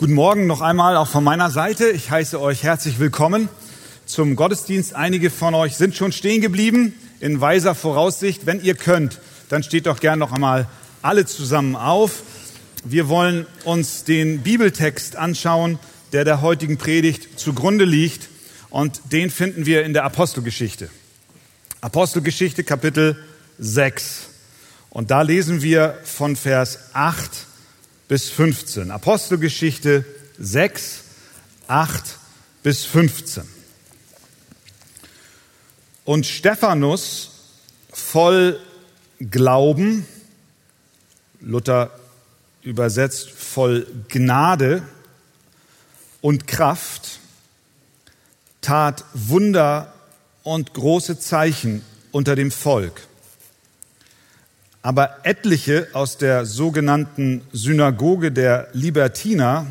Guten Morgen noch einmal auch von meiner Seite. Ich heiße euch herzlich willkommen zum Gottesdienst. Einige von euch sind schon stehen geblieben in weiser Voraussicht. Wenn ihr könnt, dann steht doch gern noch einmal alle zusammen auf. Wir wollen uns den Bibeltext anschauen, der der heutigen Predigt zugrunde liegt. Und den finden wir in der Apostelgeschichte. Apostelgeschichte Kapitel 6. Und da lesen wir von Vers 8 bis 15. Apostelgeschichte 6, 8 bis 15. Und Stephanus voll Glauben, Luther übersetzt voll Gnade und Kraft, tat Wunder und große Zeichen unter dem Volk. Aber etliche aus der sogenannten Synagoge der Libertiner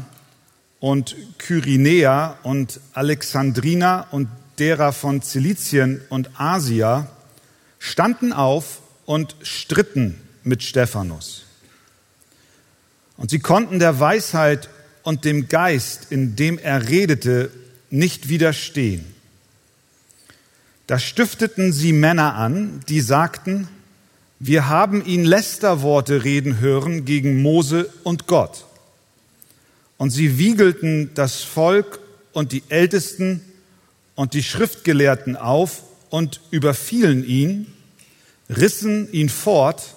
und Kyrenäer und Alexandriner und derer von Zilizien und Asia standen auf und stritten mit Stephanus. Und sie konnten der Weisheit und dem Geist, in dem er redete, nicht widerstehen. Da stifteten sie Männer an, die sagten, wir haben ihn Lästerworte reden hören gegen Mose und Gott. Und sie wiegelten das Volk und die Ältesten und die Schriftgelehrten auf und überfielen ihn, rissen ihn fort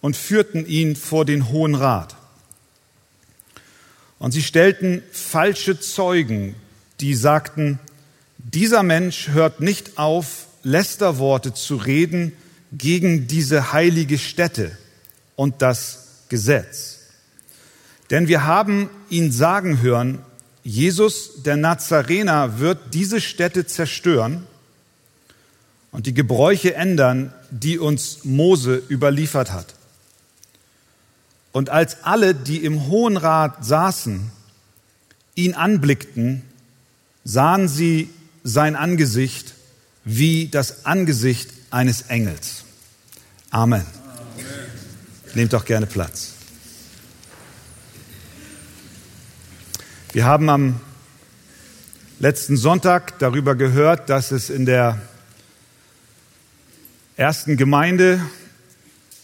und führten ihn vor den Hohen Rat. Und sie stellten falsche Zeugen, die sagten, dieser Mensch hört nicht auf, Lästerworte zu reden gegen diese heilige Stätte und das Gesetz. Denn wir haben ihn sagen hören, Jesus der Nazarener wird diese Stätte zerstören und die Gebräuche ändern, die uns Mose überliefert hat. Und als alle, die im Hohen Rat saßen, ihn anblickten, sahen sie sein Angesicht wie das Angesicht eines Engels. Amen. Amen. Nehmt doch gerne Platz. Wir haben am letzten Sonntag darüber gehört, dass es in der ersten Gemeinde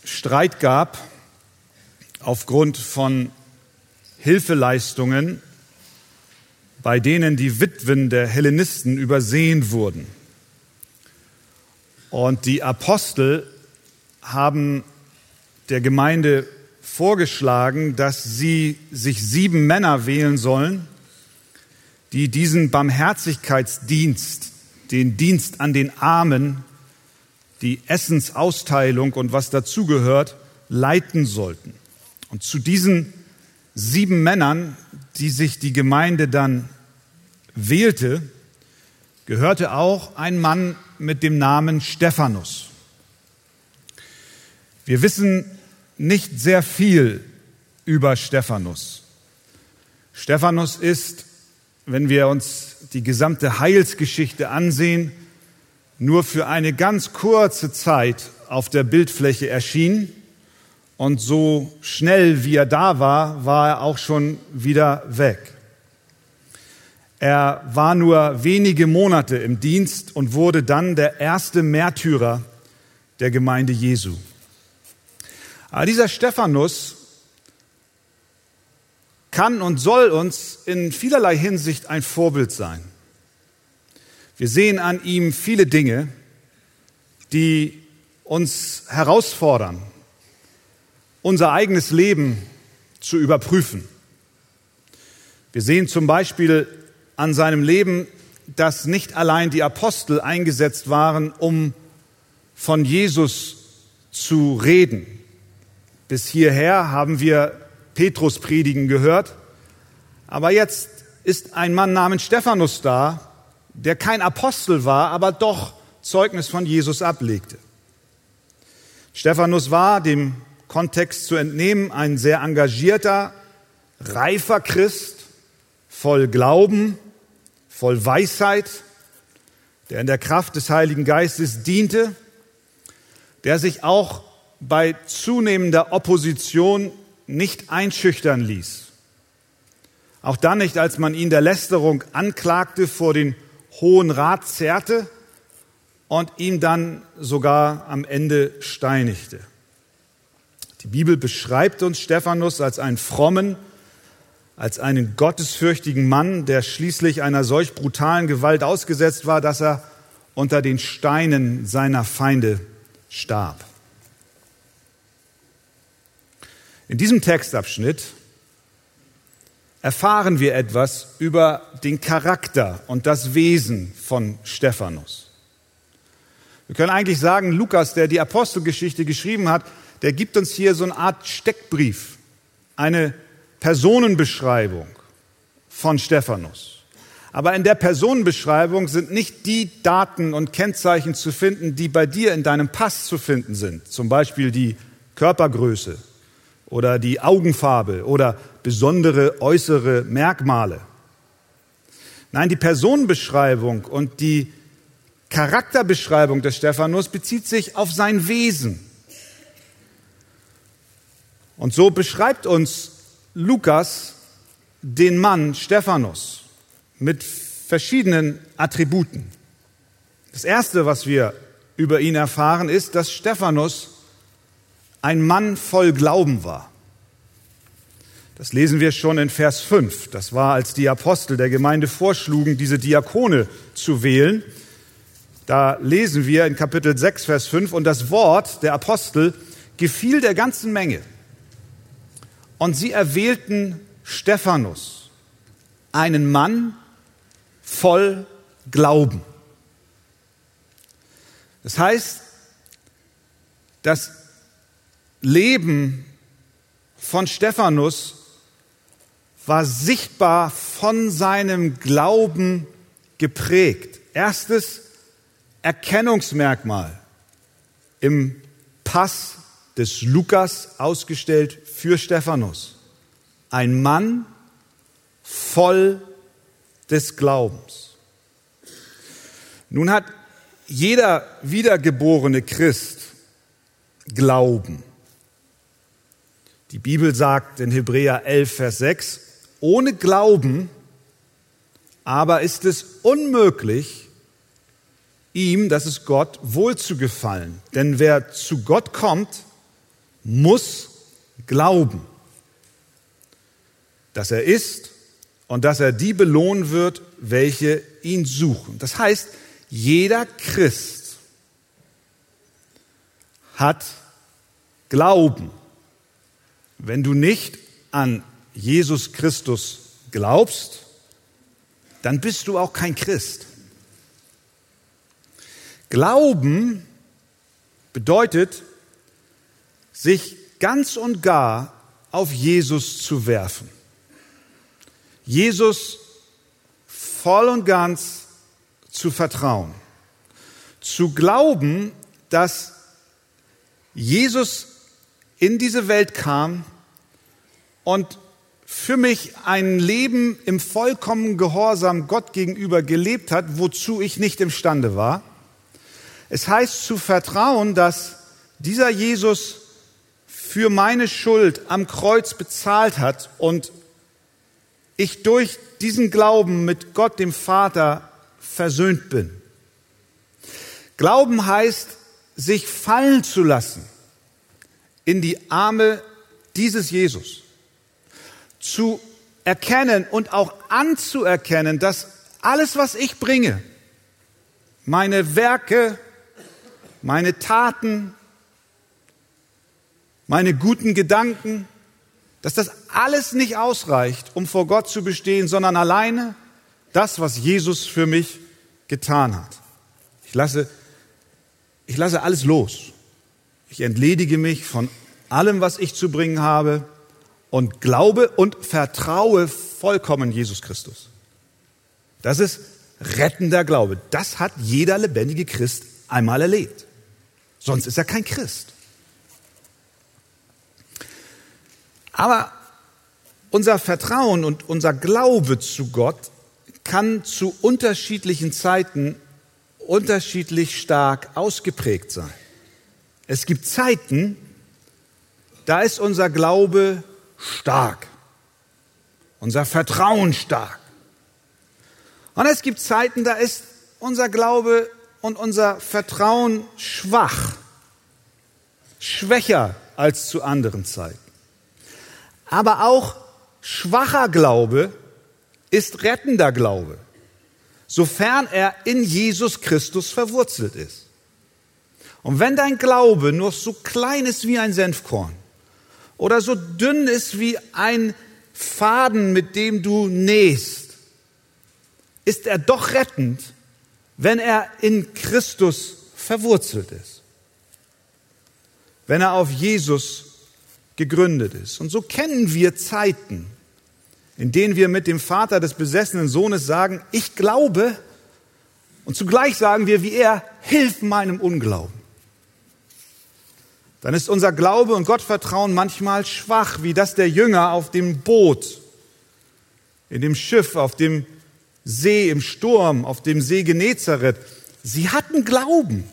Streit gab aufgrund von Hilfeleistungen, bei denen die Witwen der Hellenisten übersehen wurden. Und die Apostel haben der Gemeinde vorgeschlagen, dass sie sich sieben Männer wählen sollen, die diesen Barmherzigkeitsdienst, den Dienst an den Armen, die Essensausteilung und was dazugehört, leiten sollten. Und zu diesen sieben Männern, die sich die Gemeinde dann wählte, gehörte auch ein Mann mit dem Namen Stephanus. Wir wissen nicht sehr viel über Stephanus. Stephanus ist, wenn wir uns die gesamte Heilsgeschichte ansehen, nur für eine ganz kurze Zeit auf der Bildfläche erschienen. Und so schnell wie er da war, war er auch schon wieder weg. Er war nur wenige Monate im Dienst und wurde dann der erste Märtyrer der Gemeinde Jesu. Aber dieser Stephanus kann und soll uns in vielerlei Hinsicht ein Vorbild sein. Wir sehen an ihm viele Dinge, die uns herausfordern, unser eigenes Leben zu überprüfen. Wir sehen zum Beispiel an seinem Leben, dass nicht allein die Apostel eingesetzt waren, um von Jesus zu reden. Bis hierher haben wir Petrus predigen gehört, aber jetzt ist ein Mann namens Stephanus da, der kein Apostel war, aber doch Zeugnis von Jesus ablegte. Stephanus war dem Kontext zu entnehmen ein sehr engagierter, reifer Christ, voll Glauben, voll Weisheit, der in der Kraft des Heiligen Geistes diente, der sich auch bei zunehmender Opposition nicht einschüchtern ließ. Auch dann nicht, als man ihn der Lästerung anklagte, vor den Hohen Rat zerrte und ihn dann sogar am Ende steinigte. Die Bibel beschreibt uns Stephanus als einen frommen, als einen gottesfürchtigen Mann, der schließlich einer solch brutalen Gewalt ausgesetzt war, dass er unter den Steinen seiner Feinde starb. In diesem Textabschnitt erfahren wir etwas über den Charakter und das Wesen von Stephanus. Wir können eigentlich sagen, Lukas, der die Apostelgeschichte geschrieben hat, der gibt uns hier so eine Art Steckbrief, eine Personenbeschreibung von Stephanus. Aber in der Personenbeschreibung sind nicht die Daten und Kennzeichen zu finden, die bei dir in deinem Pass zu finden sind. Zum Beispiel die Körpergröße oder die Augenfarbe oder besondere äußere Merkmale. Nein, die Personenbeschreibung und die Charakterbeschreibung des Stephanus bezieht sich auf sein Wesen. Und so beschreibt uns Lukas den Mann Stephanus mit verschiedenen Attributen. Das Erste, was wir über ihn erfahren, ist, dass Stephanus ein Mann voll Glauben war. Das lesen wir schon in Vers 5. Das war, als die Apostel der Gemeinde vorschlugen, diese Diakone zu wählen. Da lesen wir in Kapitel 6, Vers 5, und das Wort der Apostel gefiel der ganzen Menge. Und sie erwählten Stephanus, einen Mann voll Glauben. Das heißt, das Leben von Stephanus war sichtbar von seinem Glauben geprägt. Erstes Erkennungsmerkmal im Pass des Lukas ausgestellt für Stephanus. Ein Mann voll des Glaubens. Nun hat jeder wiedergeborene Christ Glauben. Die Bibel sagt in Hebräer 11, Vers 6, ohne Glauben aber ist es unmöglich, ihm, das ist Gott, wohl zu gefallen. Denn wer zu Gott kommt, muss glauben, dass er ist und dass er die belohnen wird, welche ihn suchen. Das heißt, jeder Christ hat Glauben. Wenn du nicht an Jesus Christus glaubst, dann bist du auch kein Christ. Glauben bedeutet, sich ganz und gar auf Jesus zu werfen. Jesus voll und ganz zu vertrauen. Zu glauben, dass Jesus in diese Welt kam und für mich ein Leben im vollkommenen Gehorsam Gott gegenüber gelebt hat, wozu ich nicht imstande war. Es heißt zu vertrauen, dass dieser Jesus für meine Schuld am Kreuz bezahlt hat und ich durch diesen Glauben mit Gott, dem Vater, versöhnt bin. Glauben heißt, sich fallen zu lassen in die Arme dieses Jesus. Zu erkennen und auch anzuerkennen, dass alles, was ich bringe, meine Werke, meine Taten, meine guten Gedanken, dass das alles nicht ausreicht, um vor Gott zu bestehen, sondern alleine das, was Jesus für mich getan hat. Ich lasse, ich lasse alles los. Ich entledige mich von allem, was ich zu bringen habe und glaube und vertraue vollkommen Jesus Christus. Das ist rettender Glaube. Das hat jeder lebendige Christ einmal erlebt. Sonst ist er kein Christ. Aber unser Vertrauen und unser Glaube zu Gott kann zu unterschiedlichen Zeiten unterschiedlich stark ausgeprägt sein. Es gibt Zeiten, da ist unser Glaube stark. unser Vertrauen stark. Und es gibt Zeiten, da ist unser Glaube und unser Vertrauen schwach, schwächer als zu anderen Zeiten. Aber auch schwacher Glaube ist rettender Glaube, sofern er in Jesus Christus verwurzelt ist. Und wenn dein Glaube nur so klein ist wie ein Senfkorn oder so dünn ist wie ein Faden, mit dem du nähst, ist er doch rettend, wenn er in Christus verwurzelt ist. Wenn er auf Jesus gegründet ist. Und so kennen wir Zeiten, in denen wir mit dem Vater des besessenen Sohnes sagen, ich glaube, und zugleich sagen wir wie er, hilf meinem Unglauben. Dann ist unser Glaube und Gottvertrauen manchmal schwach, wie das der Jünger auf dem Boot, in dem Schiff, auf dem See im Sturm, auf dem See Genezareth. Sie hatten Glauben,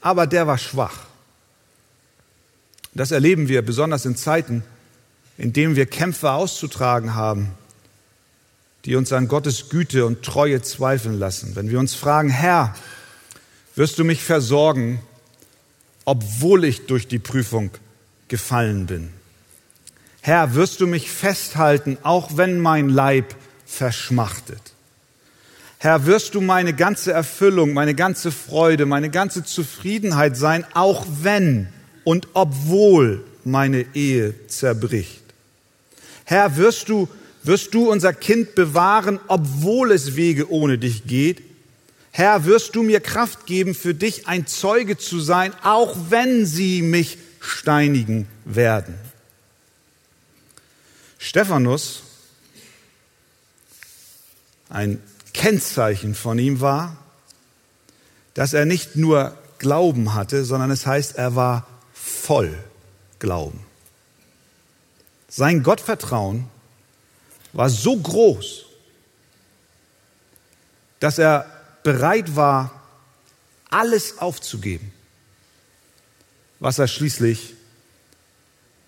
aber der war schwach. Das erleben wir besonders in Zeiten, in denen wir Kämpfe auszutragen haben, die uns an Gottes Güte und Treue zweifeln lassen. Wenn wir uns fragen, Herr, wirst du mich versorgen, obwohl ich durch die Prüfung gefallen bin? Herr, wirst du mich festhalten, auch wenn mein Leib verschmachtet? Herr, wirst du meine ganze Erfüllung, meine ganze Freude, meine ganze Zufriedenheit sein, auch wenn und obwohl meine Ehe zerbricht. Herr, wirst du, wirst du unser Kind bewahren, obwohl es Wege ohne dich geht? Herr, wirst du mir Kraft geben, für dich ein Zeuge zu sein, auch wenn sie mich steinigen werden? Stephanus, ein Kennzeichen von ihm war, dass er nicht nur Glauben hatte, sondern es heißt, er war voll Glauben. Sein Gottvertrauen war so groß, dass er bereit war, alles aufzugeben, was er schließlich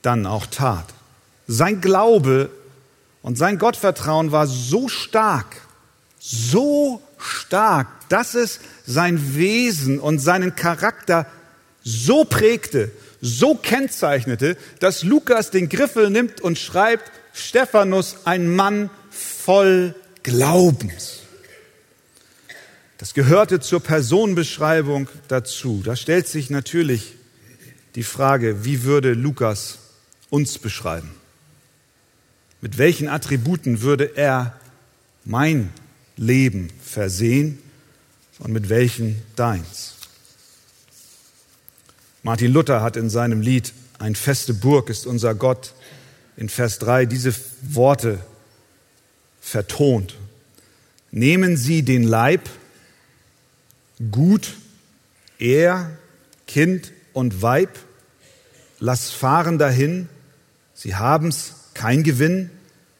dann auch tat. Sein Glaube und sein Gottvertrauen war so stark, so stark, dass es sein Wesen und seinen Charakter so prägte, so kennzeichnete, dass Lukas den Griffel nimmt und schreibt, Stephanus, ein Mann voll Glaubens. Das gehörte zur Personenbeschreibung dazu. Da stellt sich natürlich die Frage, wie würde Lukas uns beschreiben? Mit welchen Attributen würde er mein Leben versehen und mit welchen deins? Martin Luther hat in seinem Lied Ein feste Burg ist unser Gott in Vers 3 diese Worte vertont. Nehmen Sie den Leib, Gut, er, Kind und Weib, lass fahren dahin, sie haben's, kein Gewinn,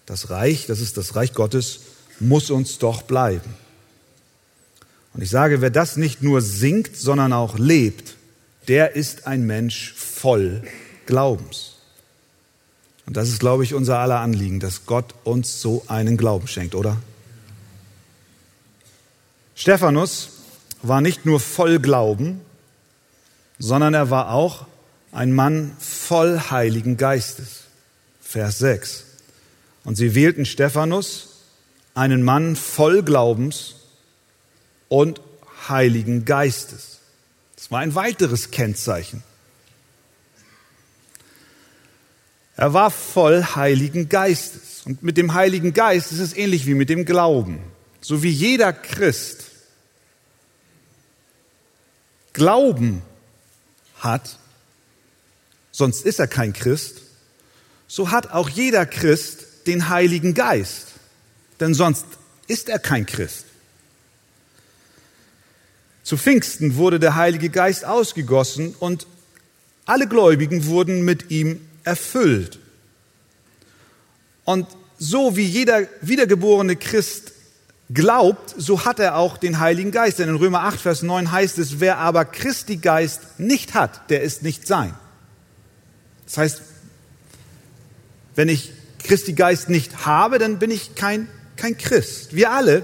das Reich, das ist das Reich Gottes, muss uns doch bleiben. Und ich sage, wer das nicht nur singt, sondern auch lebt, der ist ein Mensch voll Glaubens. Und das ist, glaube ich, unser aller Anliegen, dass Gott uns so einen Glauben schenkt, oder? Stephanus war nicht nur voll Glauben, sondern er war auch ein Mann voll Heiligen Geistes. Vers 6. Und sie wählten Stephanus, einen Mann voll Glaubens und Heiligen Geistes. Das war ein weiteres Kennzeichen. Er war voll Heiligen Geistes. Und mit dem Heiligen Geist ist es ähnlich wie mit dem Glauben. So wie jeder Christ Glauben hat, sonst ist er kein Christ, so hat auch jeder Christ den Heiligen Geist, denn sonst ist er kein Christ. Zu Pfingsten wurde der Heilige Geist ausgegossen und alle Gläubigen wurden mit ihm erfüllt. Und so wie jeder wiedergeborene Christ glaubt, so hat er auch den Heiligen Geist. Denn in Römer 8, Vers 9 heißt es, wer aber Christi Geist nicht hat, der ist nicht sein. Das heißt, wenn ich Christi Geist nicht habe, dann bin ich kein, kein Christ. Wir alle,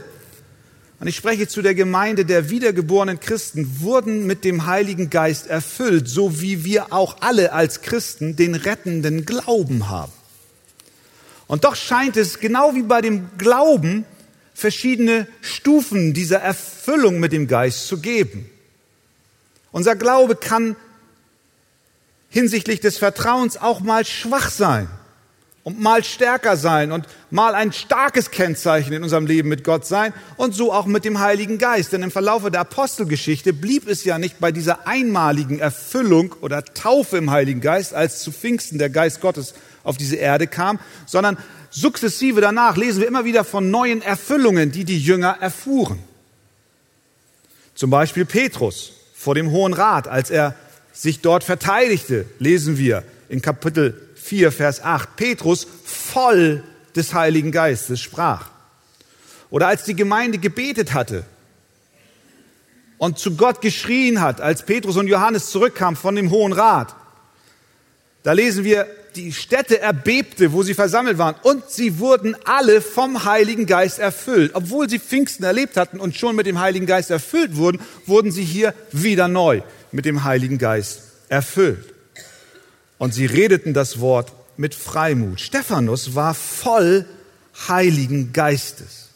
und ich spreche zu der Gemeinde der wiedergeborenen Christen, wurden mit dem Heiligen Geist erfüllt, so wie wir auch alle als Christen den rettenden Glauben haben. Und doch scheint es, genau wie bei dem Glauben, verschiedene Stufen dieser Erfüllung mit dem Geist zu geben. Unser Glaube kann hinsichtlich des Vertrauens auch mal schwach sein und mal stärker sein und mal ein starkes Kennzeichen in unserem Leben mit Gott sein und so auch mit dem Heiligen Geist. Denn im Verlaufe der Apostelgeschichte blieb es ja nicht bei dieser einmaligen Erfüllung oder Taufe im Heiligen Geist, als zu Pfingsten der Geist Gottes auf diese Erde kam, sondern sukzessive danach lesen wir immer wieder von neuen Erfüllungen, die die Jünger erfuhren. Zum Beispiel Petrus vor dem Hohen Rat, als er sich dort verteidigte, lesen wir in Kapitel 4, Vers 8. Petrus voll des Heiligen Geistes sprach. Oder als die Gemeinde gebetet hatte und zu Gott geschrien hat, als Petrus und Johannes zurückkamen von dem Hohen Rat. Da lesen wir, die Städte erbebte, wo sie versammelt waren, und sie wurden alle vom Heiligen Geist erfüllt. Obwohl sie Pfingsten erlebt hatten und schon mit dem Heiligen Geist erfüllt wurden, wurden sie hier wieder neu mit dem Heiligen Geist erfüllt. Und sie redeten das Wort mit Freimut. Stephanus war voll Heiligen Geistes.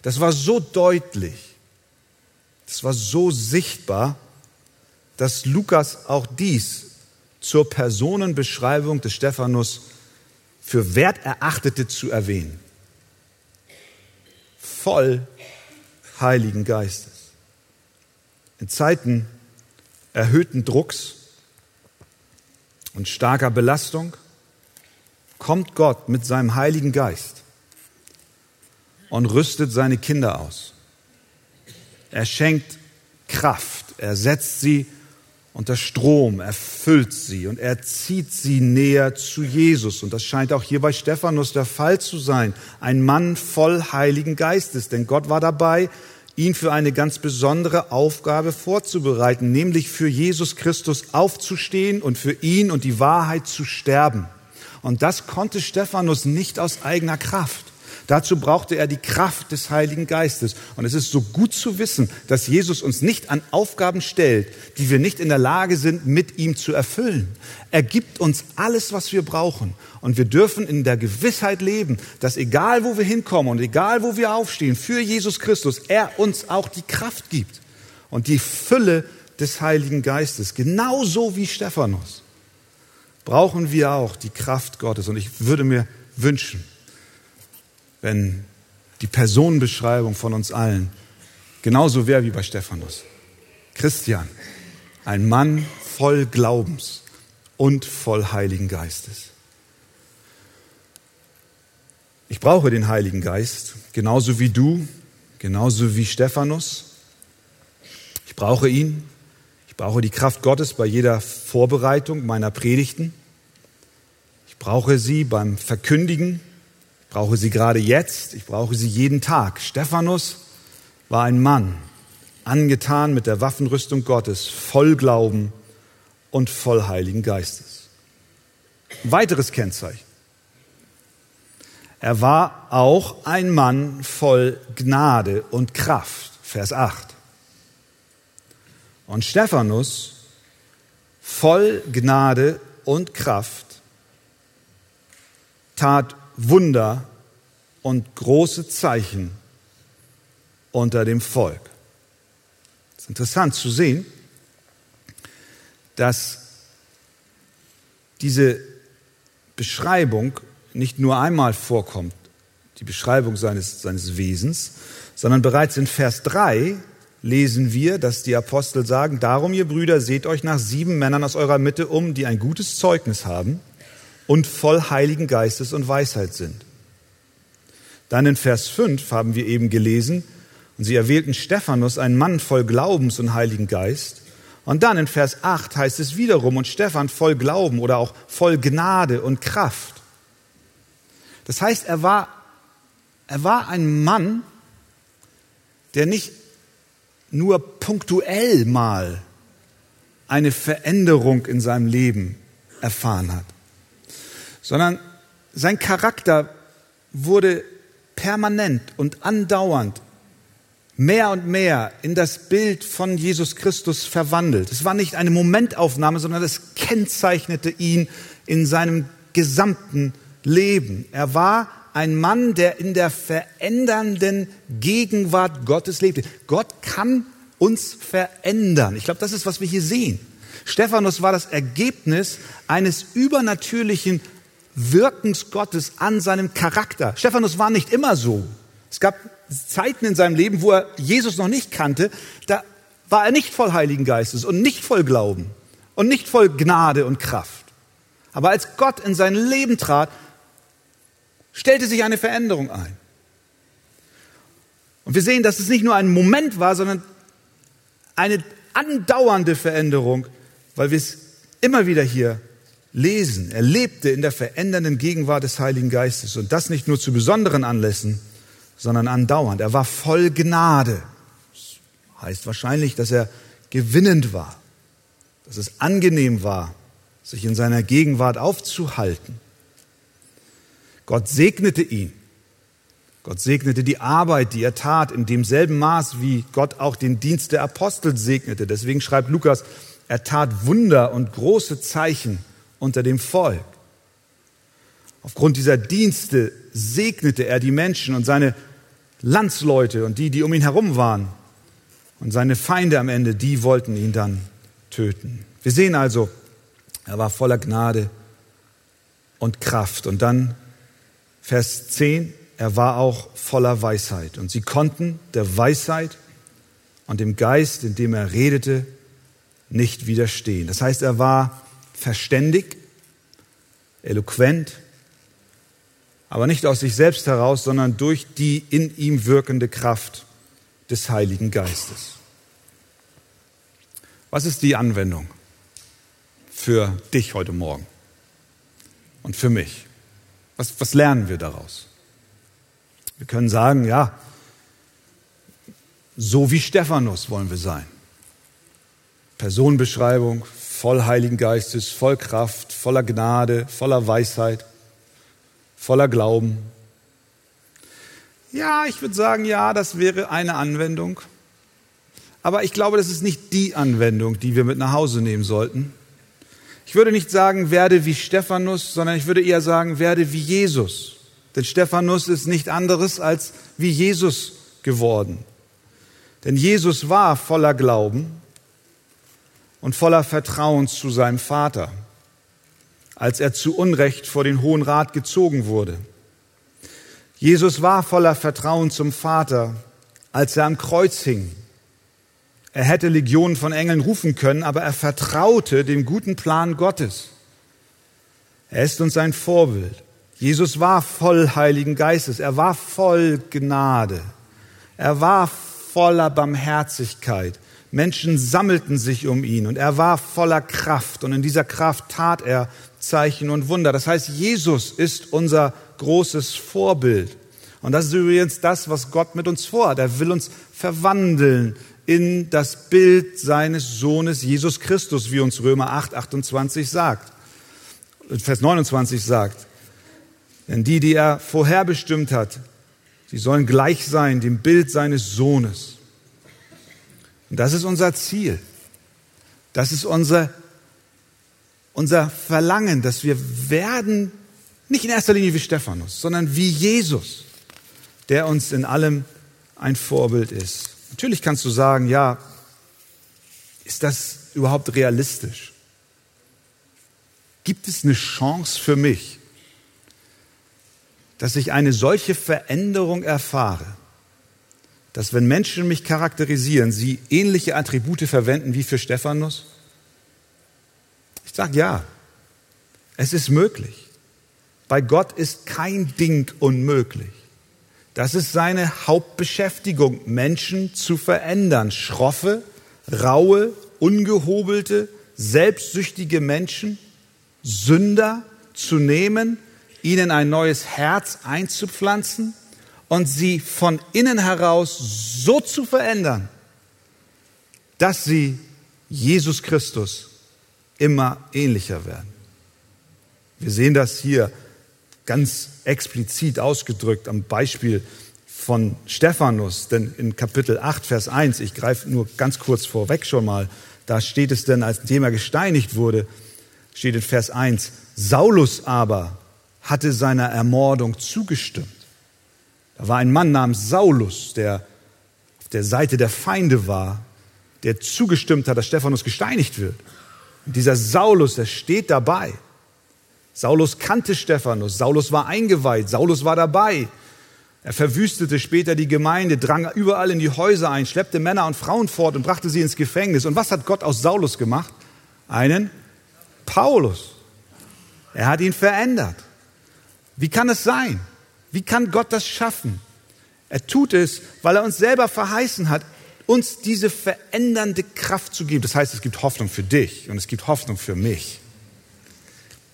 Das war so deutlich, das war so sichtbar, dass Lukas auch dies zur Personenbeschreibung des Stephanus für wert erachtete zu erwähnen. Voll Heiligen Geistes. In Zeiten erhöhten Drucks und starker Belastung kommt Gott mit seinem Heiligen Geist und rüstet seine Kinder aus. Er schenkt Kraft, er setzt sie unter Strom, erfüllt sie und er zieht sie näher zu Jesus. Und das scheint auch hier bei Stephanus der Fall zu sein. Ein Mann voll Heiligen Geistes, denn Gott war dabei, ihn für eine ganz besondere Aufgabe vorzubereiten, nämlich für Jesus Christus aufzustehen und für ihn und die Wahrheit zu sterben. Und das konnte Stephanus nicht aus eigener Kraft. Dazu brauchte er die Kraft des Heiligen Geistes. Und es ist so gut zu wissen, dass Jesus uns nicht an Aufgaben stellt, die wir nicht in der Lage sind, mit ihm zu erfüllen. Er gibt uns alles, was wir brauchen. Und wir dürfen in der Gewissheit leben, dass egal wo wir hinkommen und egal wo wir aufstehen, für Jesus Christus, er uns auch die Kraft gibt und die Fülle des Heiligen Geistes. Genauso wie Stephanus brauchen wir auch die Kraft Gottes. Und ich würde mir wünschen, wenn die Personenbeschreibung von uns allen genauso wäre wie bei Stephanus. Christian, ein Mann voll Glaubens und voll Heiligen Geistes. Ich brauche den Heiligen Geist, genauso wie du, genauso wie Stephanus. Ich brauche ihn. Ich brauche die Kraft Gottes bei jeder Vorbereitung meiner Predigten. Ich brauche sie beim Verkündigen ich brauche sie gerade jetzt, ich brauche sie jeden Tag. Stephanus war ein Mann, angetan mit der Waffenrüstung Gottes, voll Glauben und voll Heiligen Geistes. Ein weiteres Kennzeichen. Er war auch ein Mann voll Gnade und Kraft. Vers 8. Und Stephanus voll Gnade und Kraft tat Wunder und große Zeichen unter dem Volk. Es ist interessant zu sehen, dass diese Beschreibung nicht nur einmal vorkommt, die Beschreibung seines, seines Wesens, sondern bereits in Vers 3 lesen wir, dass die Apostel sagen, darum ihr Brüder, seht euch nach sieben Männern aus eurer Mitte um, die ein gutes Zeugnis haben und voll Heiligen Geistes und Weisheit sind. Dann in Vers 5 haben wir eben gelesen, und sie erwählten Stephanus, einen Mann voll Glaubens und Heiligen Geist. Und dann in Vers 8 heißt es wiederum, und Stephan voll Glauben oder auch voll Gnade und Kraft. Das heißt, er war, er war ein Mann, der nicht nur punktuell mal eine Veränderung in seinem Leben erfahren hat sondern sein Charakter wurde permanent und andauernd mehr und mehr in das Bild von Jesus Christus verwandelt. Es war nicht eine Momentaufnahme, sondern es kennzeichnete ihn in seinem gesamten Leben. Er war ein Mann, der in der verändernden Gegenwart Gottes lebte. Gott kann uns verändern. Ich glaube, das ist, was wir hier sehen. Stephanus war das Ergebnis eines übernatürlichen Wirkens Gottes an seinem Charakter. Stephanus war nicht immer so. Es gab Zeiten in seinem Leben, wo er Jesus noch nicht kannte, da war er nicht voll Heiligen Geistes und nicht voll Glauben und nicht voll Gnade und Kraft. Aber als Gott in sein Leben trat, stellte sich eine Veränderung ein. Und wir sehen, dass es nicht nur ein Moment war, sondern eine andauernde Veränderung, weil wir es immer wieder hier lesen. Er lebte in der verändernden Gegenwart des Heiligen Geistes und das nicht nur zu besonderen Anlässen, sondern andauernd. Er war voll Gnade. Das heißt wahrscheinlich, dass er gewinnend war, dass es angenehm war, sich in seiner Gegenwart aufzuhalten. Gott segnete ihn. Gott segnete die Arbeit, die er tat, in demselben Maß, wie Gott auch den Dienst der Apostel segnete. Deswegen schreibt Lukas, er tat Wunder und große Zeichen unter dem Volk. Aufgrund dieser Dienste segnete er die Menschen und seine Landsleute und die, die um ihn herum waren. Und seine Feinde am Ende, die wollten ihn dann töten. Wir sehen also, er war voller Gnade und Kraft. Und dann Vers 10, er war auch voller Weisheit. Und sie konnten der Weisheit und dem Geist, in dem er redete, nicht widerstehen. Das heißt, er war verständig, eloquent, aber nicht aus sich selbst heraus, sondern durch die in ihm wirkende Kraft des Heiligen Geistes. Was ist die Anwendung für dich heute Morgen und für mich? Was, was lernen wir daraus? Wir können sagen, ja, so wie Stephanus wollen wir sein. Personenbeschreibung, voll Heiligen Geistes, voll Kraft, voller Gnade, voller Weisheit, voller Glauben. Ja, ich würde sagen, ja, das wäre eine Anwendung. Aber ich glaube, das ist nicht die Anwendung, die wir mit nach Hause nehmen sollten. Ich würde nicht sagen, werde wie Stephanus, sondern ich würde eher sagen, werde wie Jesus. Denn Stephanus ist nicht anderes als wie Jesus geworden. Denn Jesus war voller Glauben und voller Vertrauen zu seinem Vater, als er zu Unrecht vor den Hohen Rat gezogen wurde. Jesus war voller Vertrauen zum Vater, als er am Kreuz hing. Er hätte Legionen von Engeln rufen können, aber er vertraute dem guten Plan Gottes. Er ist uns ein Vorbild. Jesus war voll Heiligen Geistes. Er war voll Gnade. Er war voller Barmherzigkeit. Menschen sammelten sich um ihn und er war voller Kraft und in dieser Kraft tat er Zeichen und Wunder. Das heißt, Jesus ist unser großes Vorbild. Und das ist übrigens das, was Gott mit uns vorhat. Er will uns verwandeln in das Bild seines Sohnes Jesus Christus, wie uns Römer 8, 28 sagt. Vers 29 sagt. Denn die, die er vorherbestimmt hat, sie sollen gleich sein dem Bild seines Sohnes und das ist unser Ziel. Das ist unser, unser Verlangen, dass wir werden, nicht in erster Linie wie Stephanus, sondern wie Jesus, der uns in allem ein Vorbild ist. Natürlich kannst du sagen, ja, ist das überhaupt realistisch? Gibt es eine Chance für mich, dass ich eine solche Veränderung erfahre? Dass wenn Menschen mich charakterisieren, sie ähnliche Attribute verwenden wie für Stephanus? Ich sage ja, es ist möglich. Bei Gott ist kein Ding unmöglich. Das ist seine Hauptbeschäftigung, Menschen zu verändern. Schroffe, raue, ungehobelte, selbstsüchtige Menschen, Sünder zu nehmen, ihnen ein neues Herz einzupflanzen und sie von innen heraus so zu verändern, dass sie Jesus Christus immer ähnlicher werden. Wir sehen das hier ganz explizit ausgedrückt am Beispiel von Stephanus, denn in Kapitel 8, Vers 1, ich greife nur ganz kurz vorweg schon mal, da steht es denn, als er gesteinigt wurde, steht in Vers 1, Saulus aber hatte seiner Ermordung zugestimmt. Da war ein Mann namens Saulus, der auf der Seite der Feinde war, der zugestimmt hat, dass Stephanus gesteinigt wird. Und dieser Saulus, der steht dabei. Saulus kannte Stephanus, Saulus war eingeweiht, Saulus war dabei. Er verwüstete später die Gemeinde, drang überall in die Häuser ein, schleppte Männer und Frauen fort und brachte sie ins Gefängnis. Und was hat Gott aus Saulus gemacht? Einen Paulus. Er hat ihn verändert. Wie kann es sein? Wie kann Gott das schaffen? Er tut es, weil er uns selber verheißen hat, uns diese verändernde Kraft zu geben. Das heißt, es gibt Hoffnung für dich und es gibt Hoffnung für mich,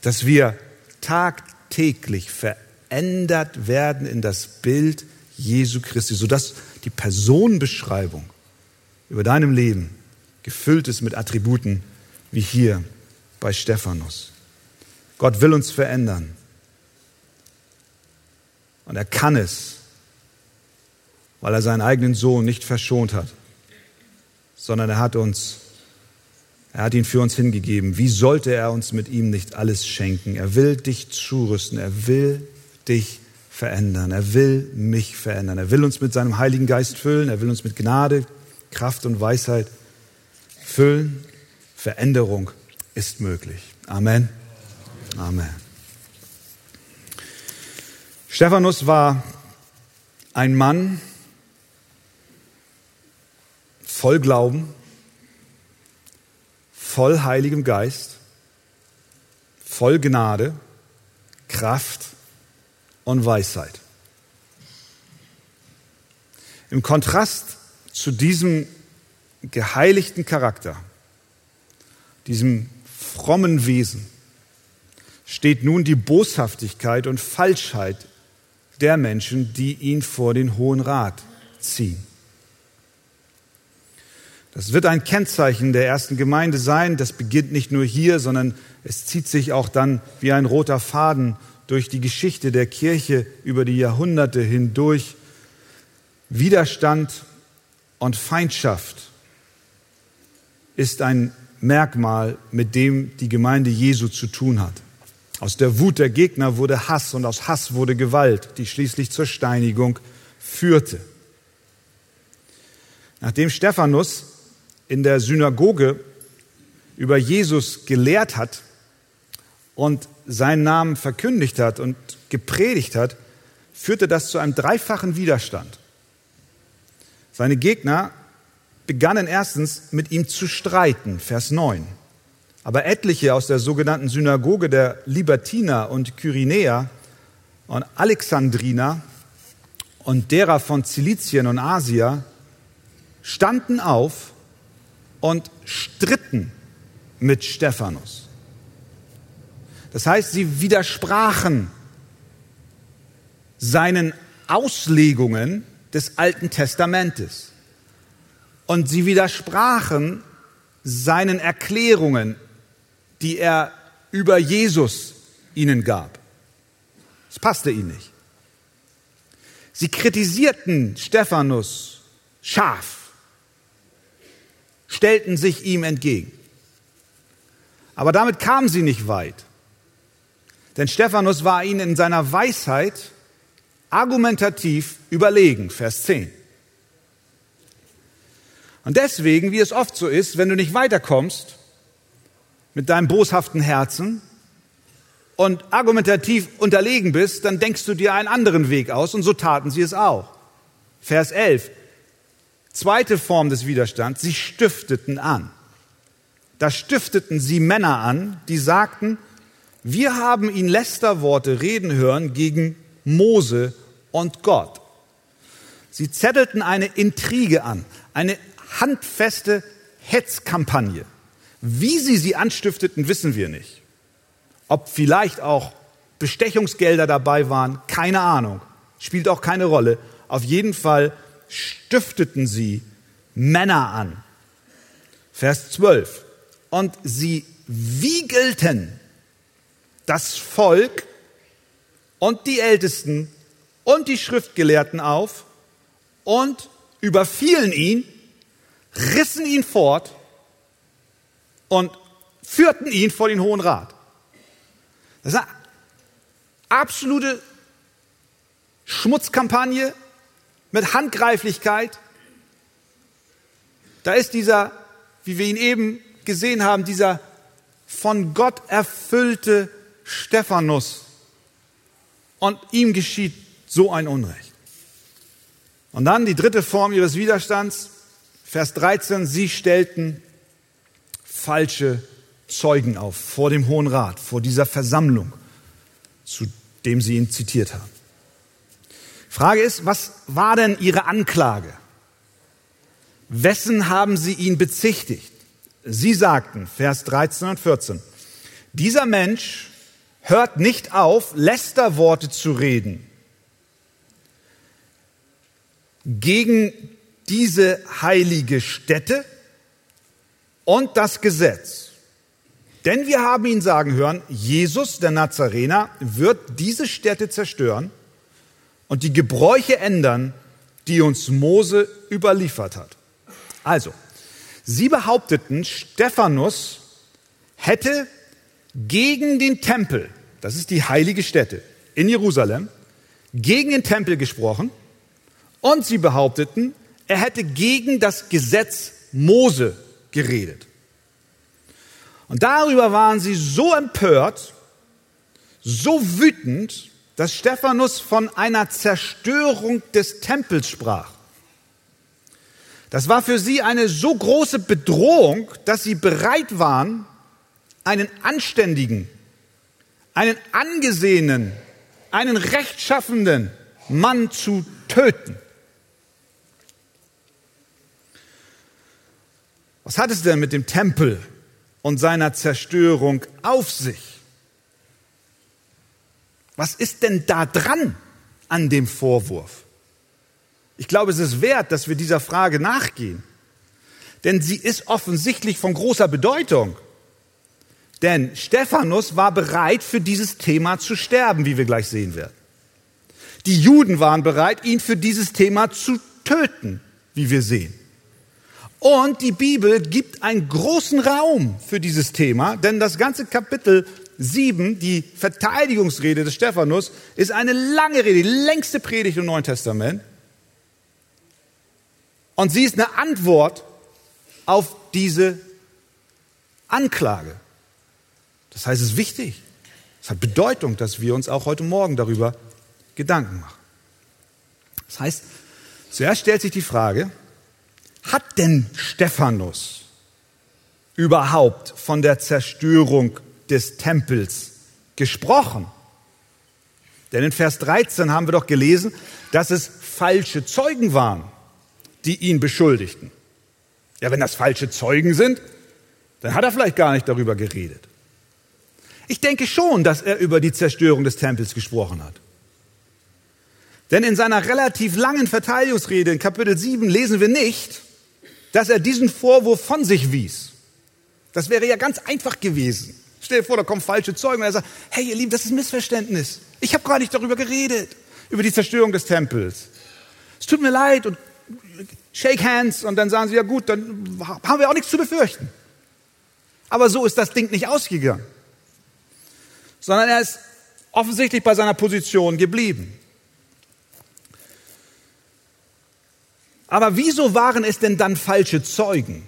dass wir tagtäglich verändert werden in das Bild Jesu Christi, sodass die Personenbeschreibung über deinem Leben gefüllt ist mit Attributen wie hier bei Stephanus. Gott will uns verändern. Und er kann es, weil er seinen eigenen Sohn nicht verschont hat, sondern er hat uns, er hat ihn für uns hingegeben. Wie sollte er uns mit ihm nicht alles schenken? Er will dich zurüsten, er will dich verändern. Er will mich verändern. Er will uns mit seinem Heiligen Geist füllen. Er will uns mit Gnade, Kraft und Weisheit füllen. Veränderung ist möglich. Amen. Amen. Stephanus war ein Mann voll Glauben, voll Heiligem Geist, voll Gnade, Kraft und Weisheit. Im Kontrast zu diesem geheiligten Charakter, diesem frommen Wesen, steht nun die Boshaftigkeit und Falschheit der Menschen, die ihn vor den Hohen Rat ziehen. Das wird ein Kennzeichen der ersten Gemeinde sein. Das beginnt nicht nur hier, sondern es zieht sich auch dann wie ein roter Faden durch die Geschichte der Kirche über die Jahrhunderte hindurch Widerstand und Feindschaft ist ein Merkmal, mit dem die Gemeinde Jesu zu tun hat. Aus der Wut der Gegner wurde Hass und aus Hass wurde Gewalt, die schließlich zur Steinigung führte. Nachdem Stephanus in der Synagoge über Jesus gelehrt hat und seinen Namen verkündigt hat und gepredigt hat, führte das zu einem dreifachen Widerstand. Seine Gegner begannen erstens mit ihm zu streiten, Vers 9. Aber etliche aus der sogenannten Synagoge der Libertiner und Kyrenäer und Alexandriner und derer von Zilizien und Asia standen auf und stritten mit Stephanus. Das heißt, sie widersprachen seinen Auslegungen des Alten Testamentes. Und sie widersprachen seinen Erklärungen, die er über Jesus ihnen gab. Es passte ihnen nicht. Sie kritisierten Stephanus scharf, stellten sich ihm entgegen. Aber damit kamen sie nicht weit. Denn Stephanus war ihnen in seiner Weisheit argumentativ überlegen, Vers 10. Und deswegen, wie es oft so ist, wenn du nicht weiterkommst mit deinem boshaften Herzen und argumentativ unterlegen bist, dann denkst du dir einen anderen Weg aus und so taten sie es auch. Vers 11. Zweite Form des Widerstands, sie stifteten an. Da stifteten sie Männer an, die sagten, wir haben ihn Lästerworte reden hören gegen Mose und Gott. Sie zettelten eine Intrige an, eine handfeste Hetzkampagne. Wie sie sie anstifteten, wissen wir nicht. Ob vielleicht auch Bestechungsgelder dabei waren, keine Ahnung, spielt auch keine Rolle. Auf jeden Fall stifteten sie Männer an. Vers 12. Und sie wiegelten das Volk und die Ältesten und die Schriftgelehrten auf und überfielen ihn, rissen ihn fort und führten ihn vor den Hohen Rat. Das ist eine absolute Schmutzkampagne mit Handgreiflichkeit. Da ist dieser, wie wir ihn eben gesehen haben, dieser von Gott erfüllte Stephanus. Und ihm geschieht so ein Unrecht. Und dann die dritte Form ihres Widerstands, Vers 13, sie stellten falsche Zeugen auf vor dem Hohen Rat, vor dieser Versammlung, zu dem sie ihn zitiert haben. Frage ist, was war denn ihre Anklage? Wessen haben sie ihn bezichtigt? Sie sagten, Vers 13 und 14, dieser Mensch hört nicht auf, Lästerworte zu reden gegen diese heilige Stätte und das Gesetz. Denn wir haben ihn sagen hören, Jesus, der Nazarener, wird diese Stätte zerstören und die Gebräuche ändern, die uns Mose überliefert hat. Also, Sie behaupteten, Stephanus hätte gegen den Tempel, das ist die heilige Stätte in Jerusalem, gegen den Tempel gesprochen und sie behaupteten, er hätte gegen das Gesetz Mose geredet. Und darüber waren sie so empört, so wütend, dass Stephanus von einer Zerstörung des Tempels sprach. Das war für sie eine so große Bedrohung, dass sie bereit waren, einen anständigen, einen angesehenen, einen rechtschaffenden Mann zu töten. Was hat es denn mit dem Tempel und seiner Zerstörung auf sich? Was ist denn da dran an dem Vorwurf? Ich glaube, es ist wert, dass wir dieser Frage nachgehen. Denn sie ist offensichtlich von großer Bedeutung. Denn Stephanus war bereit, für dieses Thema zu sterben, wie wir gleich sehen werden. Die Juden waren bereit, ihn für dieses Thema zu töten, wie wir sehen. Und die Bibel gibt einen großen Raum für dieses Thema, denn das ganze Kapitel 7, die Verteidigungsrede des Stephanus, ist eine lange Rede, die längste Predigt im Neuen Testament. Und sie ist eine Antwort auf diese Anklage. Das heißt, es ist wichtig. Es hat Bedeutung, dass wir uns auch heute Morgen darüber Gedanken machen. Das heißt, zuerst stellt sich die Frage, hat denn Stephanus überhaupt von der Zerstörung des Tempels gesprochen? Denn in Vers 13 haben wir doch gelesen, dass es falsche Zeugen waren die ihn beschuldigten. Ja, wenn das falsche Zeugen sind, dann hat er vielleicht gar nicht darüber geredet. Ich denke schon, dass er über die Zerstörung des Tempels gesprochen hat. Denn in seiner relativ langen Verteidigungsrede in Kapitel 7 lesen wir nicht, dass er diesen Vorwurf von sich wies. Das wäre ja ganz einfach gewesen. Stell dir vor, da kommen falsche Zeugen und er sagt, hey ihr Lieben, das ist ein Missverständnis. Ich habe gar nicht darüber geredet, über die Zerstörung des Tempels. Es tut mir leid und shake hands und dann sagen sie, ja gut, dann haben wir auch nichts zu befürchten. Aber so ist das Ding nicht ausgegangen, sondern er ist offensichtlich bei seiner Position geblieben. Aber wieso waren es denn dann falsche Zeugen?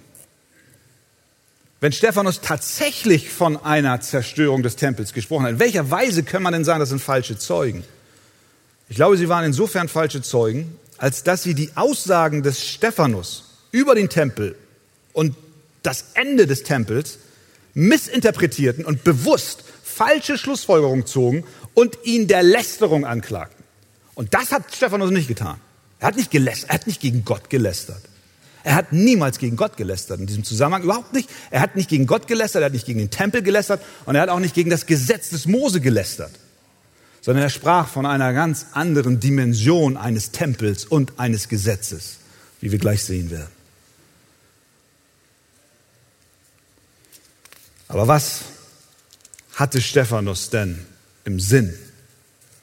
Wenn Stephanus tatsächlich von einer Zerstörung des Tempels gesprochen hat, in welcher Weise kann man denn sagen, das sind falsche Zeugen? Ich glaube, sie waren insofern falsche Zeugen, als dass sie die Aussagen des Stephanus über den Tempel und das Ende des Tempels missinterpretierten und bewusst falsche Schlussfolgerungen zogen und ihn der Lästerung anklagten. Und das hat Stephanus nicht getan. Er hat nicht gelästert, er hat nicht gegen Gott gelästert. Er hat niemals gegen Gott gelästert in diesem Zusammenhang, überhaupt nicht. Er hat nicht gegen Gott gelästert, er hat nicht gegen den Tempel gelästert und er hat auch nicht gegen das Gesetz des Mose gelästert sondern er sprach von einer ganz anderen Dimension eines Tempels und eines Gesetzes, wie wir gleich sehen werden. Aber was hatte Stephanus denn im Sinn,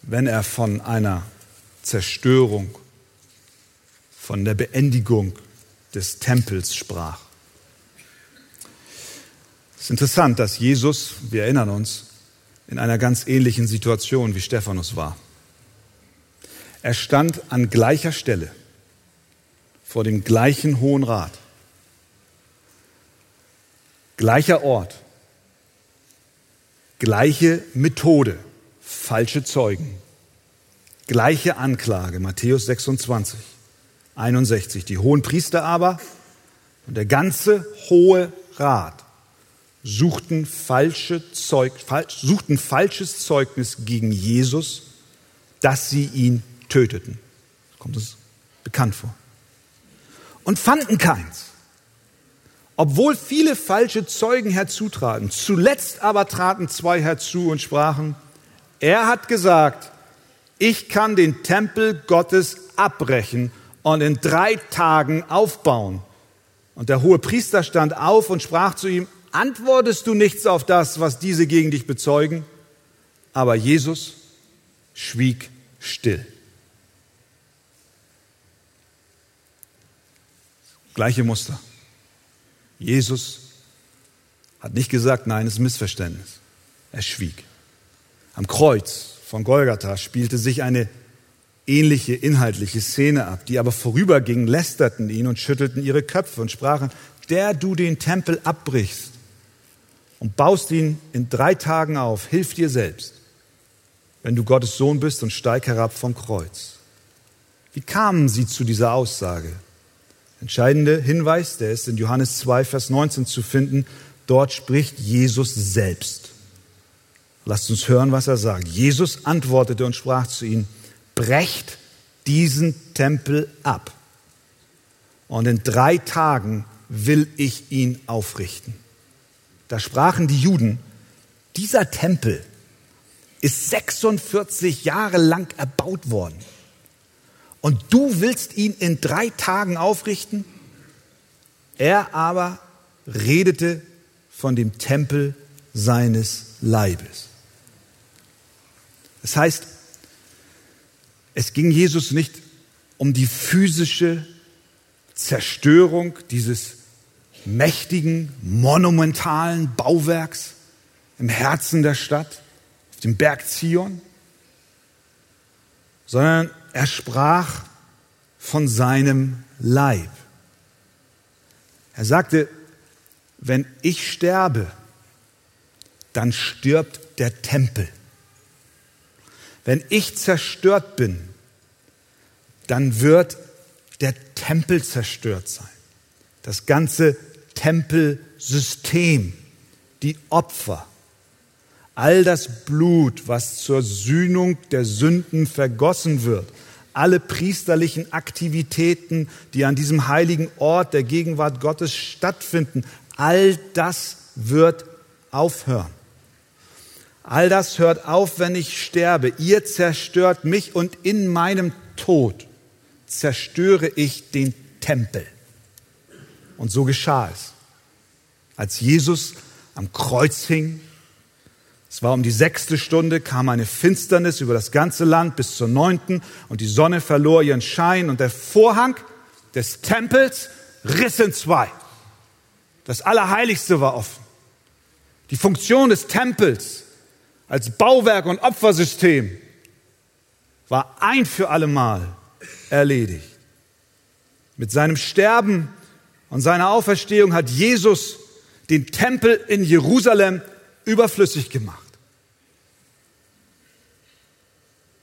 wenn er von einer Zerstörung, von der Beendigung des Tempels sprach. Es ist interessant, dass Jesus, wir erinnern uns, in einer ganz ähnlichen Situation wie Stephanus war. Er stand an gleicher Stelle vor dem gleichen Hohen Rat. Gleicher Ort, gleiche Methode, falsche Zeugen, gleiche Anklage, Matthäus 26, 61. Die hohen Priester aber und der ganze Hohe Rat suchten, falsche Zeug, suchten falsches Zeugnis gegen Jesus, dass sie ihn töteten. Kommt es bekannt vor. Und fanden keins. Obwohl viele falsche Zeugen herzutraten. Zuletzt aber traten zwei herzu und sprachen, er hat gesagt, ich kann den Tempel Gottes abbrechen und in drei Tagen aufbauen. Und der hohe Priester stand auf und sprach zu ihm, antwortest du nichts auf das, was diese gegen dich bezeugen? Aber Jesus schwieg still. Gleiche Muster. Jesus hat nicht gesagt, nein, es ist Missverständnis. Er schwieg. Am Kreuz von Golgatha spielte sich eine ähnliche inhaltliche Szene ab. Die aber vorübergingen, lästerten ihn und schüttelten ihre Köpfe und sprachen, der du den Tempel abbrichst und baust ihn in drei Tagen auf, hilf dir selbst, wenn du Gottes Sohn bist und steig herab vom Kreuz. Wie kamen sie zu dieser Aussage? Entscheidende Hinweis, der ist in Johannes 2, Vers 19 zu finden. Dort spricht Jesus selbst. Lasst uns hören, was er sagt. Jesus antwortete und sprach zu ihnen, brecht diesen Tempel ab. Und in drei Tagen will ich ihn aufrichten. Da sprachen die Juden, dieser Tempel ist 46 Jahre lang erbaut worden. Und du willst ihn in drei Tagen aufrichten? Er aber redete von dem Tempel seines Leibes. Das heißt, es ging Jesus nicht um die physische Zerstörung dieses mächtigen, monumentalen Bauwerks im Herzen der Stadt, auf dem Berg Zion, sondern er sprach von seinem Leib. Er sagte, wenn ich sterbe, dann stirbt der Tempel. Wenn ich zerstört bin, dann wird der Tempel zerstört sein. Das ganze Tempelsystem, die Opfer, all das Blut, was zur Sühnung der Sünden vergossen wird, alle priesterlichen Aktivitäten, die an diesem heiligen Ort der Gegenwart Gottes stattfinden, all das wird aufhören. All das hört auf, wenn ich sterbe. Ihr zerstört mich und in meinem Tod zerstöre ich den Tempel. Und so geschah es. Als Jesus am Kreuz hing, es war um die sechste Stunde, kam eine Finsternis über das ganze Land bis zur neunten und die Sonne verlor ihren Schein und der Vorhang des Tempels riss in zwei. Das Allerheiligste war offen. Die Funktion des Tempels als Bauwerk und Opfersystem war ein für allemal erledigt. Mit seinem Sterben und seiner Auferstehung hat Jesus den Tempel in Jerusalem überflüssig gemacht.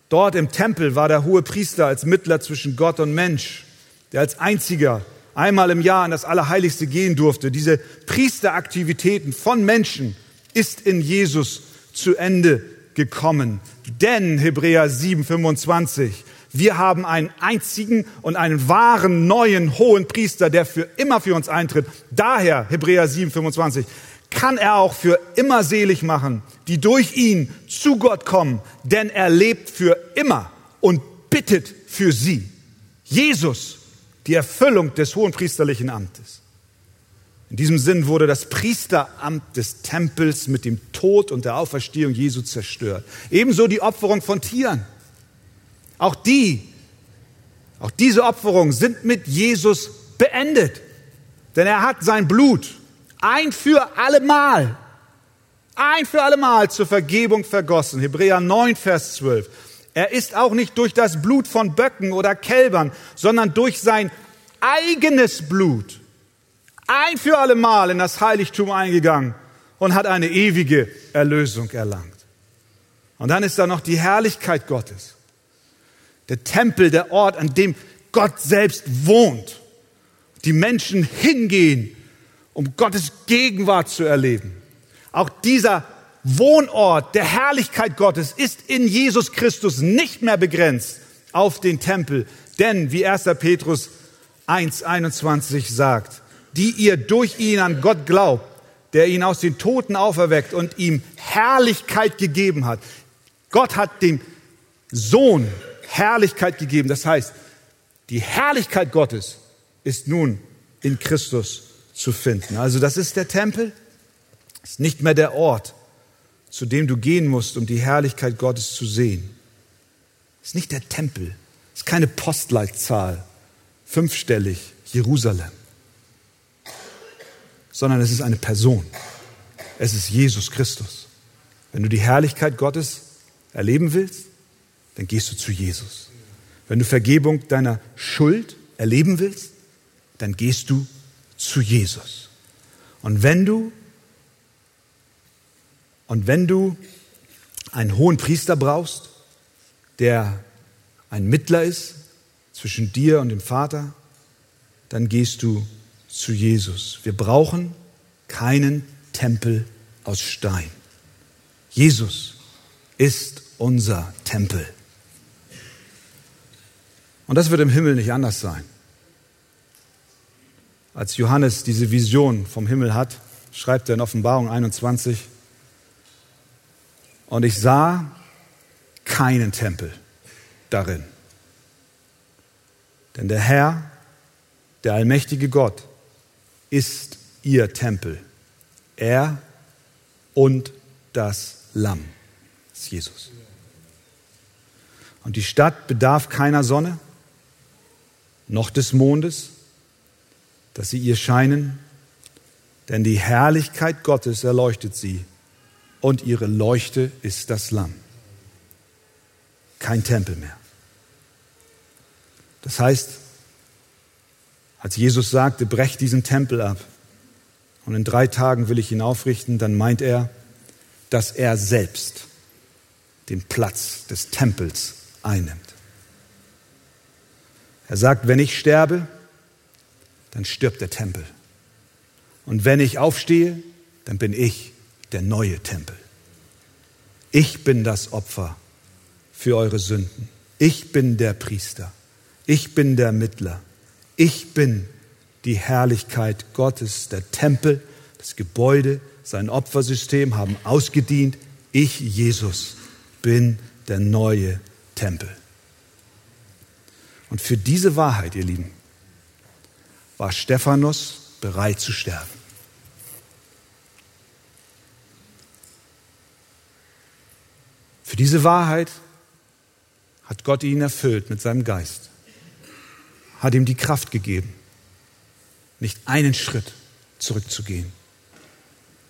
Dort im Tempel war der hohe Priester als Mittler zwischen Gott und Mensch, der als einziger einmal im Jahr in das Allerheiligste gehen durfte. Diese Priesteraktivitäten von Menschen ist in Jesus zu Ende gekommen. Denn, Hebräer 7, 25, wir haben einen einzigen und einen wahren neuen hohen Priester, der für immer für uns eintritt. Daher, Hebräer 7, 25, kann er auch für immer selig machen, die durch ihn zu Gott kommen, denn er lebt für immer und bittet für sie. Jesus, die Erfüllung des hohen priesterlichen Amtes. In diesem Sinn wurde das Priesteramt des Tempels mit dem Tod und der Auferstehung Jesu zerstört. Ebenso die Opferung von Tieren. Auch die, auch diese Opferungen sind mit Jesus beendet. Denn er hat sein Blut ein für allemal, ein für allemal zur Vergebung vergossen. Hebräer 9, Vers 12. Er ist auch nicht durch das Blut von Böcken oder Kälbern, sondern durch sein eigenes Blut ein für allemal in das Heiligtum eingegangen und hat eine ewige Erlösung erlangt. Und dann ist da noch die Herrlichkeit Gottes. Der Tempel, der Ort, an dem Gott selbst wohnt. Die Menschen hingehen, um Gottes Gegenwart zu erleben. Auch dieser Wohnort der Herrlichkeit Gottes ist in Jesus Christus nicht mehr begrenzt auf den Tempel. Denn, wie 1. Petrus 1.21 sagt, die ihr durch ihn an Gott glaubt, der ihn aus den Toten auferweckt und ihm Herrlichkeit gegeben hat. Gott hat dem Sohn Herrlichkeit gegeben. Das heißt, die Herrlichkeit Gottes ist nun in Christus zu finden. Also das ist der Tempel, ist nicht mehr der Ort, zu dem du gehen musst, um die Herrlichkeit Gottes zu sehen. Ist nicht der Tempel, ist keine Postleitzahl, fünfstellig Jerusalem sondern es ist eine Person. Es ist Jesus Christus. Wenn du die Herrlichkeit Gottes erleben willst, dann gehst du zu Jesus. Wenn du Vergebung deiner Schuld erleben willst, dann gehst du zu Jesus. Und wenn du und wenn du einen hohen Priester brauchst, der ein Mittler ist zwischen dir und dem Vater, dann gehst du zu Jesus. Wir brauchen keinen Tempel aus Stein. Jesus ist unser Tempel. Und das wird im Himmel nicht anders sein. Als Johannes diese Vision vom Himmel hat, schreibt er in Offenbarung 21, und ich sah keinen Tempel darin. Denn der Herr, der allmächtige Gott, ist ihr Tempel. Er und das Lamm. Das ist Jesus. Und die Stadt bedarf keiner Sonne, noch des Mondes, dass sie ihr scheinen, denn die Herrlichkeit Gottes erleuchtet sie und ihre Leuchte ist das Lamm. Kein Tempel mehr. Das heißt, als Jesus sagte, brecht diesen Tempel ab und in drei Tagen will ich ihn aufrichten, dann meint er, dass er selbst den Platz des Tempels einnimmt. Er sagt, wenn ich sterbe, dann stirbt der Tempel. Und wenn ich aufstehe, dann bin ich der neue Tempel. Ich bin das Opfer für eure Sünden. Ich bin der Priester. Ich bin der Mittler. Ich bin die Herrlichkeit Gottes. Der Tempel, das Gebäude, sein Opfersystem haben ausgedient. Ich, Jesus, bin der neue Tempel. Und für diese Wahrheit, ihr Lieben, war Stephanus bereit zu sterben. Für diese Wahrheit hat Gott ihn erfüllt mit seinem Geist hat ihm die Kraft gegeben, nicht einen Schritt zurückzugehen,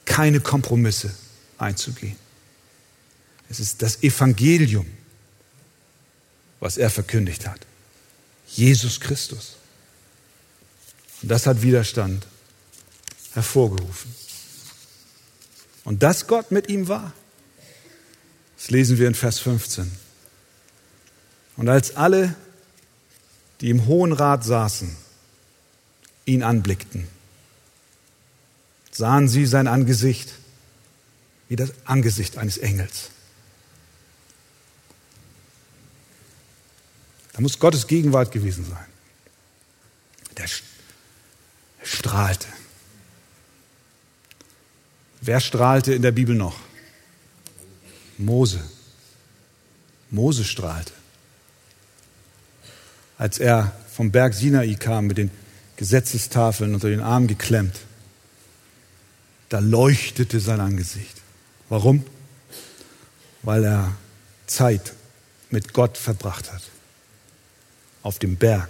keine Kompromisse einzugehen. Es ist das Evangelium, was er verkündigt hat. Jesus Christus. Und das hat Widerstand hervorgerufen. Und dass Gott mit ihm war, das lesen wir in Vers 15. Und als alle die im Hohen Rat saßen, ihn anblickten, sahen sie sein Angesicht wie das Angesicht eines Engels. Da muss Gottes Gegenwart gewesen sein. Der strahlte. Wer strahlte in der Bibel noch? Mose. Mose strahlte als er vom Berg Sinai kam mit den Gesetzestafeln unter den Arm geklemmt. da leuchtete sein Angesicht. Warum? Weil er Zeit mit Gott verbracht hat. Auf dem Berg.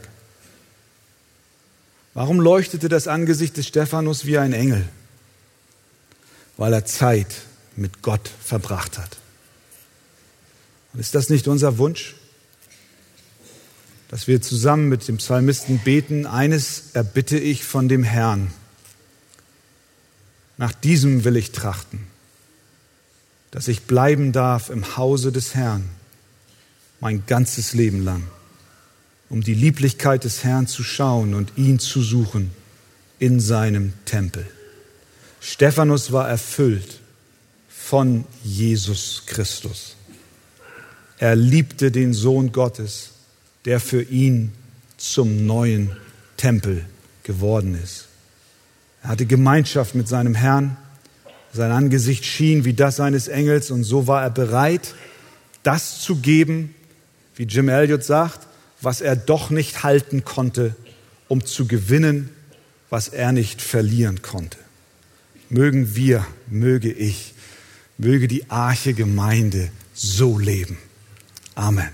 Warum leuchtete das Angesicht des Stephanus wie ein Engel? Weil er Zeit mit Gott verbracht hat. Und ist das nicht unser Wunsch? Dass wir zusammen mit dem Psalmisten beten, eines erbitte ich von dem Herrn. Nach diesem will ich trachten, dass ich bleiben darf im Hause des Herrn mein ganzes Leben lang, um die Lieblichkeit des Herrn zu schauen und ihn zu suchen in seinem Tempel. Stephanus war erfüllt von Jesus Christus. Er liebte den Sohn Gottes, der für ihn zum neuen Tempel geworden ist. Er hatte Gemeinschaft mit seinem Herrn. Sein Angesicht schien wie das eines Engels und so war er bereit, das zu geben, wie Jim Elliot sagt, was er doch nicht halten konnte, um zu gewinnen, was er nicht verlieren konnte. Mögen wir, möge ich, möge die Arche Gemeinde so leben. Amen.